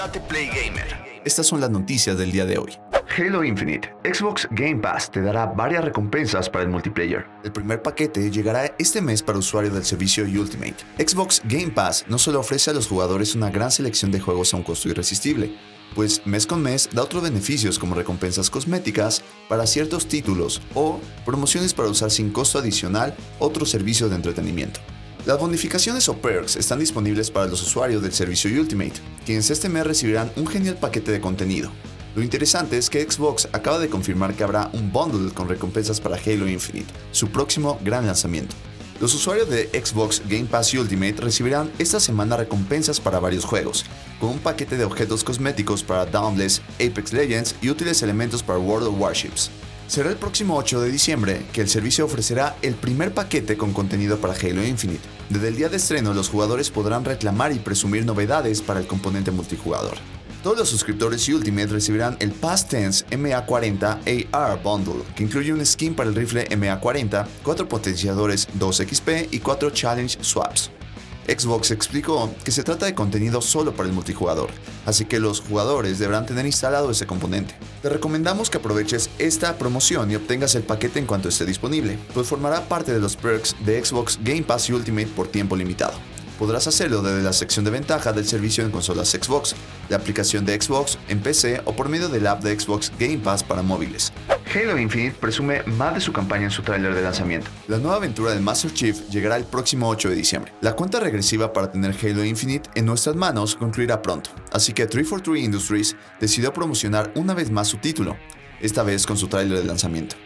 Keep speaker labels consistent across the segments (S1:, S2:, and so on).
S1: Date Play Gamer. Estas son las noticias del día de hoy.
S2: Halo Infinite, Xbox Game Pass te dará varias recompensas para el multiplayer.
S1: El primer paquete llegará este mes para usuarios del servicio Ultimate. Xbox Game Pass no solo ofrece a los jugadores una gran selección de juegos a un costo irresistible, pues mes con mes da otros beneficios como recompensas cosméticas para ciertos títulos o promociones para usar sin costo adicional otros servicios de entretenimiento. Las bonificaciones o perks están disponibles para los usuarios del servicio Ultimate, quienes este mes recibirán un genial paquete de contenido. Lo interesante es que Xbox acaba de confirmar que habrá un bundle con recompensas para Halo Infinite, su próximo gran lanzamiento. Los usuarios de Xbox Game Pass Ultimate recibirán esta semana recompensas para varios juegos, con un paquete de objetos cosméticos para Dauntless, Apex Legends y útiles elementos para World of Warships. Será el próximo 8 de diciembre que el servicio ofrecerá el primer paquete con contenido para Halo Infinite. Desde el día de estreno los jugadores podrán reclamar y presumir novedades para el componente multijugador. Todos los suscriptores Ultimate recibirán el Past Tense MA40 AR Bundle, que incluye un skin para el rifle MA40, 4 potenciadores 2 XP y 4 Challenge Swaps. Xbox explicó que se trata de contenido solo para el multijugador, así que los jugadores deberán tener instalado ese componente. Te recomendamos que aproveches esta promoción y obtengas el paquete en cuanto esté disponible, pues formará parte de los perks de Xbox Game Pass Ultimate por tiempo limitado podrás hacerlo desde la sección de ventaja del servicio en consolas Xbox, la aplicación de Xbox en PC o por medio del app de Xbox Game Pass para móviles.
S2: Halo Infinite presume más de su campaña en su tráiler de lanzamiento.
S1: La nueva aventura del Master Chief llegará el próximo 8 de diciembre. La cuenta regresiva para tener Halo Infinite en nuestras manos concluirá pronto, así que 343 Industries decidió promocionar una vez más su título, esta vez con su tráiler de lanzamiento.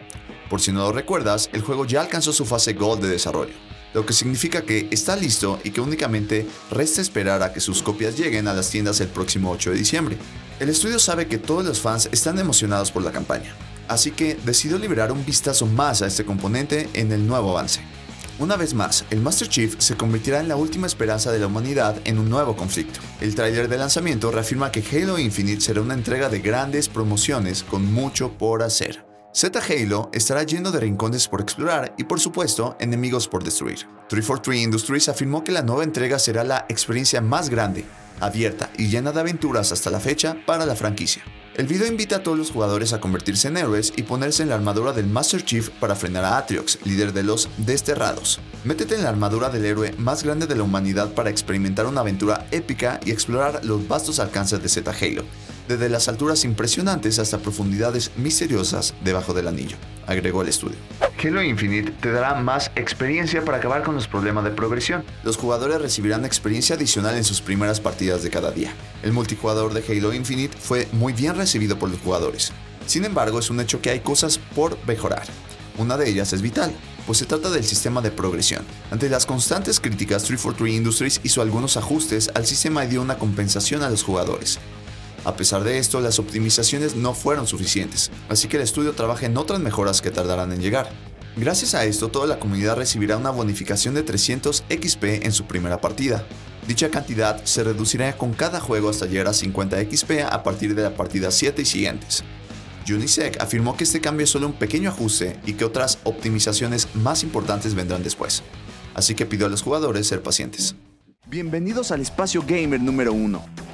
S1: Por si no lo recuerdas, el juego ya alcanzó su fase Gold de desarrollo lo que significa que está listo y que únicamente resta esperar a que sus copias lleguen a las tiendas el próximo 8 de diciembre. El estudio sabe que todos los fans están emocionados por la campaña, así que decidió liberar un vistazo más a este componente en el nuevo avance. Una vez más, el Master Chief se convertirá en la última esperanza de la humanidad en un nuevo conflicto. El tráiler de lanzamiento reafirma que Halo Infinite será una entrega de grandes promociones con mucho por hacer. Z Halo estará lleno de rincones por explorar y por supuesto enemigos por destruir. 343 Industries afirmó que la nueva entrega será la experiencia más grande, abierta y llena de aventuras hasta la fecha para la franquicia. El video invita a todos los jugadores a convertirse en héroes y ponerse en la armadura del Master Chief para frenar a Atriox, líder de los Desterrados. Métete en la armadura del héroe más grande de la humanidad para experimentar una aventura épica y explorar los vastos alcances de Z Halo, desde las alturas impresionantes hasta profundidades misteriosas debajo del anillo, agregó el estudio.
S2: Halo Infinite te dará más experiencia para acabar con los problemas de progresión.
S1: Los jugadores recibirán experiencia adicional en sus primeras partidas de cada día. El multijugador de Halo Infinite fue muy bien recibido por los jugadores. Sin embargo, es un hecho que hay cosas por mejorar. Una de ellas es vital, pues se trata del sistema de progresión. Ante las constantes críticas, 343 Industries hizo algunos ajustes al sistema y dio una compensación a los jugadores. A pesar de esto, las optimizaciones no fueron suficientes, así que el estudio trabaja en otras mejoras que tardarán en llegar. Gracias a esto, toda la comunidad recibirá una bonificación de 300 XP en su primera partida. Dicha cantidad se reducirá con cada juego hasta llegar a 50 XP a partir de la partida 7 y siguientes. Unisec afirmó que este cambio es solo un pequeño ajuste y que otras optimizaciones más importantes vendrán después. Así que pidió a los jugadores ser pacientes.
S2: Bienvenidos al Espacio Gamer número 1,